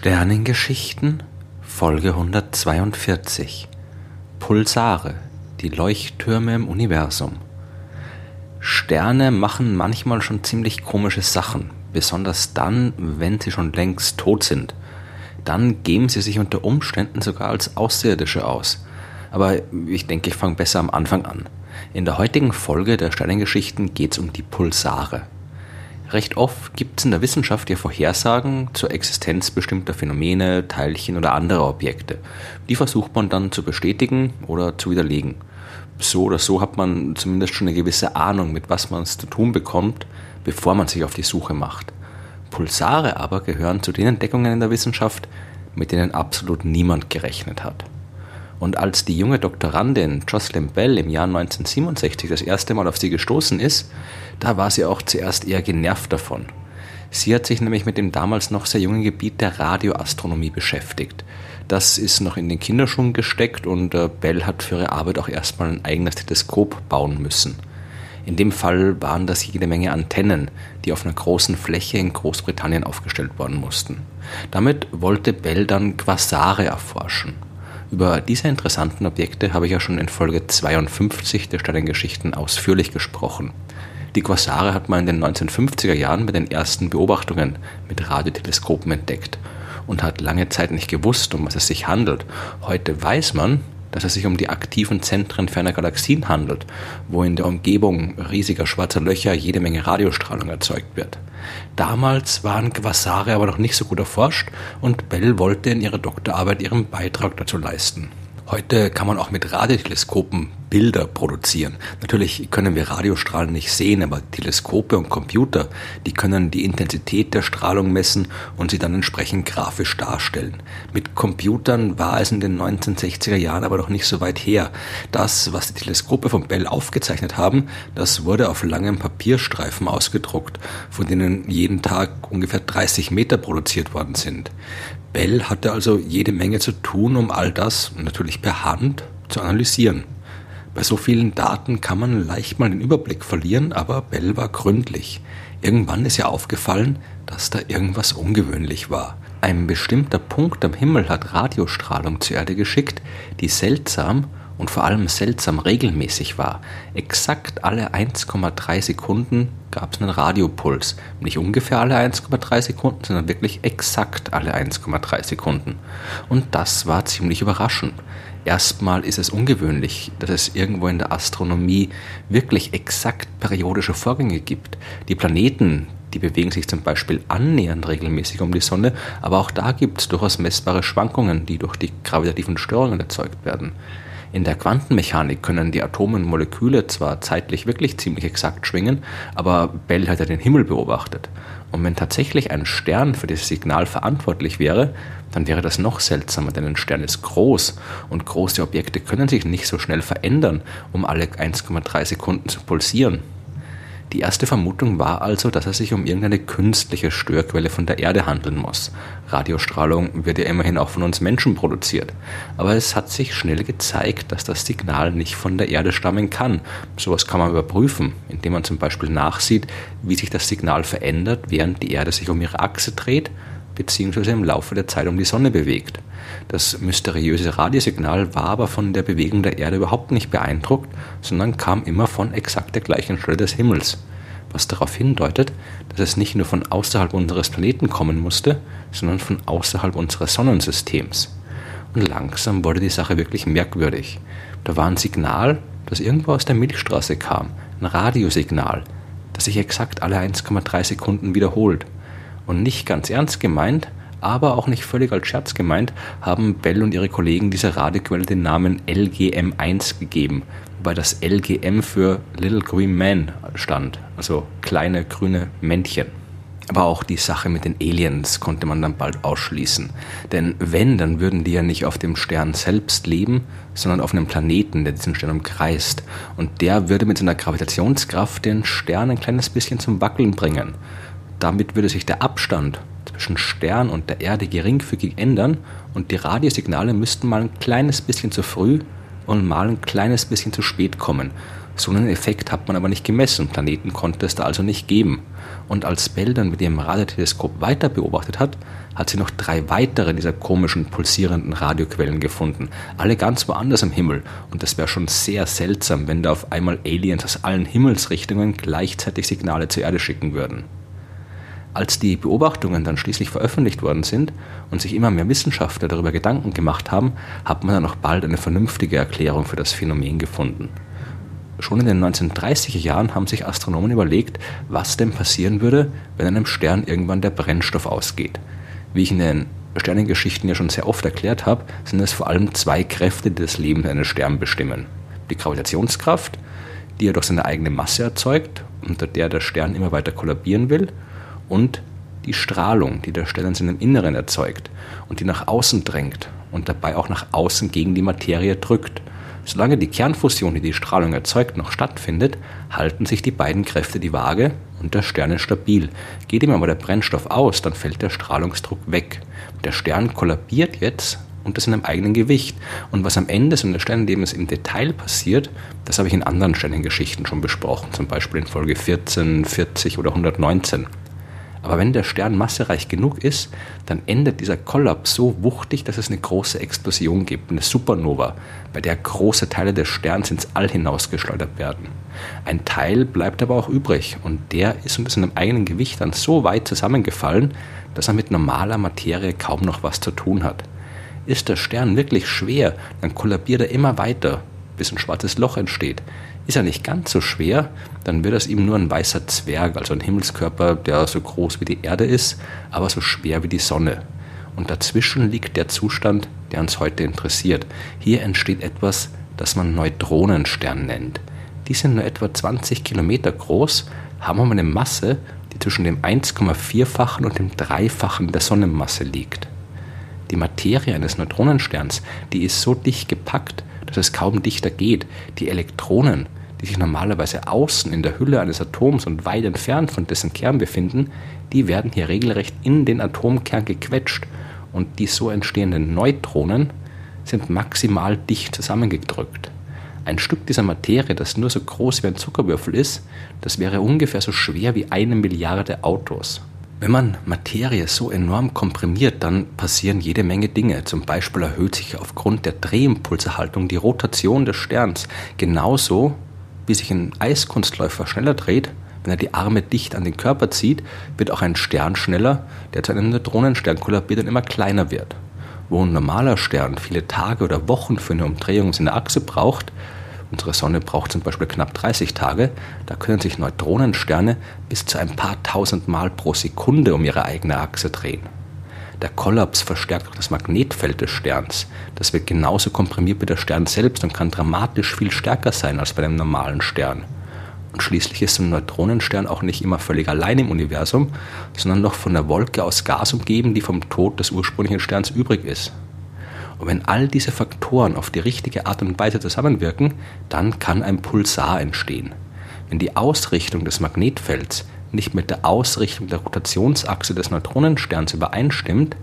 Sternengeschichten Folge 142 Pulsare, die Leuchttürme im Universum. Sterne machen manchmal schon ziemlich komische Sachen, besonders dann, wenn sie schon längst tot sind. Dann geben sie sich unter Umständen sogar als Außerirdische aus. Aber ich denke, ich fange besser am Anfang an. In der heutigen Folge der Sternengeschichten geht es um die Pulsare. Recht oft gibt es in der Wissenschaft ja Vorhersagen zur Existenz bestimmter Phänomene, Teilchen oder anderer Objekte. Die versucht man dann zu bestätigen oder zu widerlegen. So oder so hat man zumindest schon eine gewisse Ahnung, mit was man es zu tun bekommt, bevor man sich auf die Suche macht. Pulsare aber gehören zu den Entdeckungen in der Wissenschaft, mit denen absolut niemand gerechnet hat. Und als die junge Doktorandin Jocelyn Bell im Jahr 1967 das erste Mal auf sie gestoßen ist, da war sie auch zuerst eher genervt davon. Sie hat sich nämlich mit dem damals noch sehr jungen Gebiet der Radioastronomie beschäftigt. Das ist noch in den Kinderschuhen gesteckt und äh, Bell hat für ihre Arbeit auch erstmal ein eigenes Teleskop bauen müssen. In dem Fall waren das jede Menge Antennen, die auf einer großen Fläche in Großbritannien aufgestellt worden mussten. Damit wollte Bell dann Quasare erforschen. Über diese interessanten Objekte habe ich ja schon in Folge 52 der Sternengeschichten ausführlich gesprochen. Die Quasare hat man in den 1950er Jahren mit den ersten Beobachtungen mit Radioteleskopen entdeckt und hat lange Zeit nicht gewusst, um was es sich handelt. Heute weiß man, dass es sich um die aktiven Zentren ferner Galaxien handelt, wo in der Umgebung riesiger schwarzer Löcher jede Menge Radiostrahlung erzeugt wird. Damals waren Quasare aber noch nicht so gut erforscht und Bell wollte in ihrer Doktorarbeit ihren Beitrag dazu leisten. Heute kann man auch mit Radioteleskopen Bilder produzieren. Natürlich können wir Radiostrahlen nicht sehen, aber Teleskope und Computer, die können die Intensität der Strahlung messen und sie dann entsprechend grafisch darstellen. Mit Computern war es in den 1960er Jahren aber noch nicht so weit her. Das, was die Teleskope von Bell aufgezeichnet haben, das wurde auf langem Papierstreifen ausgedruckt, von denen jeden Tag ungefähr 30 Meter produziert worden sind. Bell hatte also jede Menge zu tun, um all das natürlich per Hand zu analysieren. Bei so vielen Daten kann man leicht mal den Überblick verlieren, aber Bell war gründlich. Irgendwann ist ihr aufgefallen, dass da irgendwas ungewöhnlich war. Ein bestimmter Punkt am Himmel hat Radiostrahlung zur Erde geschickt, die seltsam und vor allem seltsam regelmäßig war. Exakt alle 1,3 Sekunden gab es einen Radiopuls. Nicht ungefähr alle 1,3 Sekunden, sondern wirklich exakt alle 1,3 Sekunden. Und das war ziemlich überraschend. Erstmal ist es ungewöhnlich, dass es irgendwo in der Astronomie wirklich exakt periodische Vorgänge gibt. Die Planeten, die bewegen sich zum Beispiel annähernd regelmäßig um die Sonne, aber auch da gibt es durchaus messbare Schwankungen, die durch die gravitativen Störungen erzeugt werden. In der Quantenmechanik können die Atome und Moleküle zwar zeitlich wirklich ziemlich exakt schwingen, aber Bell hat ja den Himmel beobachtet. Und wenn tatsächlich ein Stern für dieses Signal verantwortlich wäre, dann wäre das noch seltsamer, denn ein Stern ist groß und große Objekte können sich nicht so schnell verändern, um alle 1,3 Sekunden zu pulsieren. Die erste Vermutung war also, dass es sich um irgendeine künstliche Störquelle von der Erde handeln muss. Radiostrahlung wird ja immerhin auch von uns Menschen produziert. Aber es hat sich schnell gezeigt, dass das Signal nicht von der Erde stammen kann. Sowas kann man überprüfen, indem man zum Beispiel nachsieht, wie sich das Signal verändert, während die Erde sich um ihre Achse dreht bzw. im Laufe der Zeit um die Sonne bewegt. Das mysteriöse Radiosignal war aber von der Bewegung der Erde überhaupt nicht beeindruckt, sondern kam immer von exakt der gleichen Stelle des Himmels, was darauf hindeutet, dass es nicht nur von außerhalb unseres Planeten kommen musste, sondern von außerhalb unseres Sonnensystems. Und langsam wurde die Sache wirklich merkwürdig. Da war ein Signal, das irgendwo aus der Milchstraße kam, ein Radiosignal, das sich exakt alle 1,3 Sekunden wiederholt. Und nicht ganz ernst gemeint, aber auch nicht völlig als Scherz gemeint, haben Bell und ihre Kollegen dieser Radioquelle den Namen LGM1 gegeben, wobei das LGM für Little Green Man stand, also kleine grüne Männchen. Aber auch die Sache mit den Aliens konnte man dann bald ausschließen. Denn wenn, dann würden die ja nicht auf dem Stern selbst leben, sondern auf einem Planeten, der diesen Stern umkreist. Und der würde mit seiner Gravitationskraft den Stern ein kleines bisschen zum Wackeln bringen. Damit würde sich der Abstand zwischen Stern und der Erde geringfügig ändern und die Radiosignale müssten mal ein kleines bisschen zu früh und mal ein kleines bisschen zu spät kommen, So einen Effekt hat man aber nicht gemessen, Planeten konnte es da also nicht geben. Und als Bell dann mit ihrem Radioteleskop weiter beobachtet hat, hat sie noch drei weitere dieser komischen pulsierenden Radioquellen gefunden. Alle ganz woanders im Himmel. Und das wäre schon sehr seltsam, wenn da auf einmal Aliens aus allen Himmelsrichtungen gleichzeitig Signale zur Erde schicken würden. Als die Beobachtungen dann schließlich veröffentlicht worden sind und sich immer mehr Wissenschaftler darüber Gedanken gemacht haben, hat man dann auch bald eine vernünftige Erklärung für das Phänomen gefunden. Schon in den 1930er Jahren haben sich Astronomen überlegt, was denn passieren würde, wenn einem Stern irgendwann der Brennstoff ausgeht. Wie ich in den Sternengeschichten ja schon sehr oft erklärt habe, sind es vor allem zwei Kräfte, die das Leben eines Sterns bestimmen. Die Gravitationskraft, die er durch seine eigene Masse erzeugt, unter der der Stern immer weiter kollabieren will, und die Strahlung, die der Stern in seinem Inneren erzeugt und die nach außen drängt und dabei auch nach außen gegen die Materie drückt. Solange die Kernfusion, die die Strahlung erzeugt, noch stattfindet, halten sich die beiden Kräfte die Waage und der Stern ist stabil. Geht ihm aber der Brennstoff aus, dann fällt der Strahlungsdruck weg. Der Stern kollabiert jetzt unter seinem eigenen Gewicht. Und was am Ende so eines Sternenlebens im Detail passiert, das habe ich in anderen Sternengeschichten schon besprochen, zum Beispiel in Folge 14, 40 oder 119. Aber wenn der Stern massereich genug ist, dann endet dieser Kollaps so wuchtig, dass es eine große Explosion gibt, eine Supernova, bei der große Teile des Sterns ins All hinausgeschleudert werden. Ein Teil bleibt aber auch übrig und der ist unter seinem eigenen Gewicht dann so weit zusammengefallen, dass er mit normaler Materie kaum noch was zu tun hat. Ist der Stern wirklich schwer, dann kollabiert er immer weiter, bis ein schwarzes Loch entsteht. Ist er nicht ganz so schwer, dann wird aus ihm nur ein weißer Zwerg, also ein Himmelskörper, der so groß wie die Erde ist, aber so schwer wie die Sonne. Und dazwischen liegt der Zustand, der uns heute interessiert. Hier entsteht etwas, das man Neutronenstern nennt. Die sind nur etwa 20 Kilometer groß, haben aber eine Masse, die zwischen dem 1,4-fachen und dem Dreifachen der Sonnenmasse liegt. Die Materie eines Neutronensterns, die ist so dicht gepackt, dass es kaum dichter geht. Die Elektronen, die sich normalerweise außen in der Hülle eines Atoms und weit entfernt von dessen Kern befinden, die werden hier regelrecht in den Atomkern gequetscht und die so entstehenden Neutronen sind maximal dicht zusammengedrückt. Ein Stück dieser Materie, das nur so groß wie ein Zuckerwürfel ist, das wäre ungefähr so schwer wie eine Milliarde Autos. Wenn man Materie so enorm komprimiert, dann passieren jede Menge Dinge. Zum Beispiel erhöht sich aufgrund der Drehimpulserhaltung die Rotation des Sterns genauso wie sich ein Eiskunstläufer schneller dreht, wenn er die Arme dicht an den Körper zieht, wird auch ein Stern schneller, der zu einem Neutronenstern kollabiert und immer kleiner wird. Wo ein normaler Stern viele Tage oder Wochen für eine Umdrehung seiner Achse braucht, unsere Sonne braucht zum Beispiel knapp 30 Tage, da können sich Neutronensterne bis zu ein paar tausend Mal pro Sekunde um ihre eigene Achse drehen. Der Kollaps verstärkt auch das Magnetfeld des Sterns. Das wird genauso komprimiert wie der Stern selbst und kann dramatisch viel stärker sein als bei einem normalen Stern. Und schließlich ist ein Neutronenstern auch nicht immer völlig allein im Universum, sondern noch von einer Wolke aus Gas umgeben, die vom Tod des ursprünglichen Sterns übrig ist. Und wenn all diese Faktoren auf die richtige Art und Weise zusammenwirken, dann kann ein Pulsar entstehen. Wenn die Ausrichtung des Magnetfelds nicht mit der Ausrichtung der Rotationsachse des Neutronensterns übereinstimmt,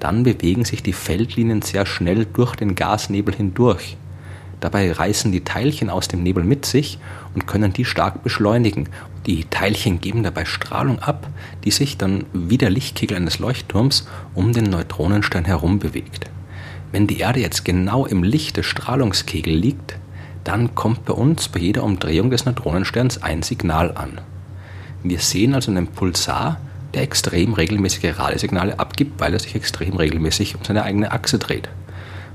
dann bewegen sich die Feldlinien sehr schnell durch den Gasnebel hindurch. Dabei reißen die Teilchen aus dem Nebel mit sich und können die stark beschleunigen. Die Teilchen geben dabei Strahlung ab, die sich dann wie der Lichtkegel eines Leuchtturms um den Neutronenstern herum bewegt. Wenn die Erde jetzt genau im Licht des Strahlungskegels liegt, dann kommt bei uns bei jeder Umdrehung des Neutronensterns ein Signal an. Wir sehen also einen Pulsar, der extrem regelmäßige Radiosignale abgibt, weil er sich extrem regelmäßig um seine eigene Achse dreht.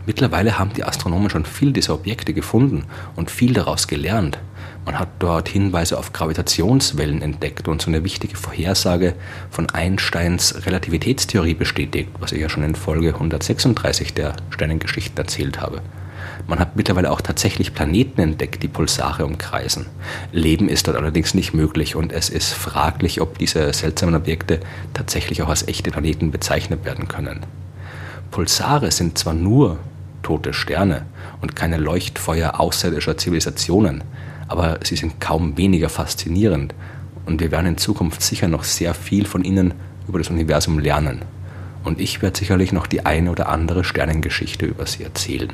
Mittlerweile haben die Astronomen schon viel dieser Objekte gefunden und viel daraus gelernt. Man hat dort Hinweise auf Gravitationswellen entdeckt und so eine wichtige Vorhersage von Einsteins Relativitätstheorie bestätigt, was ich ja schon in Folge 136 der Sternengeschichten erzählt habe. Man hat mittlerweile auch tatsächlich Planeten entdeckt, die Pulsare umkreisen. Leben ist dort allerdings nicht möglich und es ist fraglich, ob diese seltsamen Objekte tatsächlich auch als echte Planeten bezeichnet werden können. Pulsare sind zwar nur tote Sterne und keine Leuchtfeuer außerirdischer Zivilisationen, aber sie sind kaum weniger faszinierend und wir werden in Zukunft sicher noch sehr viel von ihnen über das Universum lernen. Und ich werde sicherlich noch die eine oder andere Sternengeschichte über sie erzählen.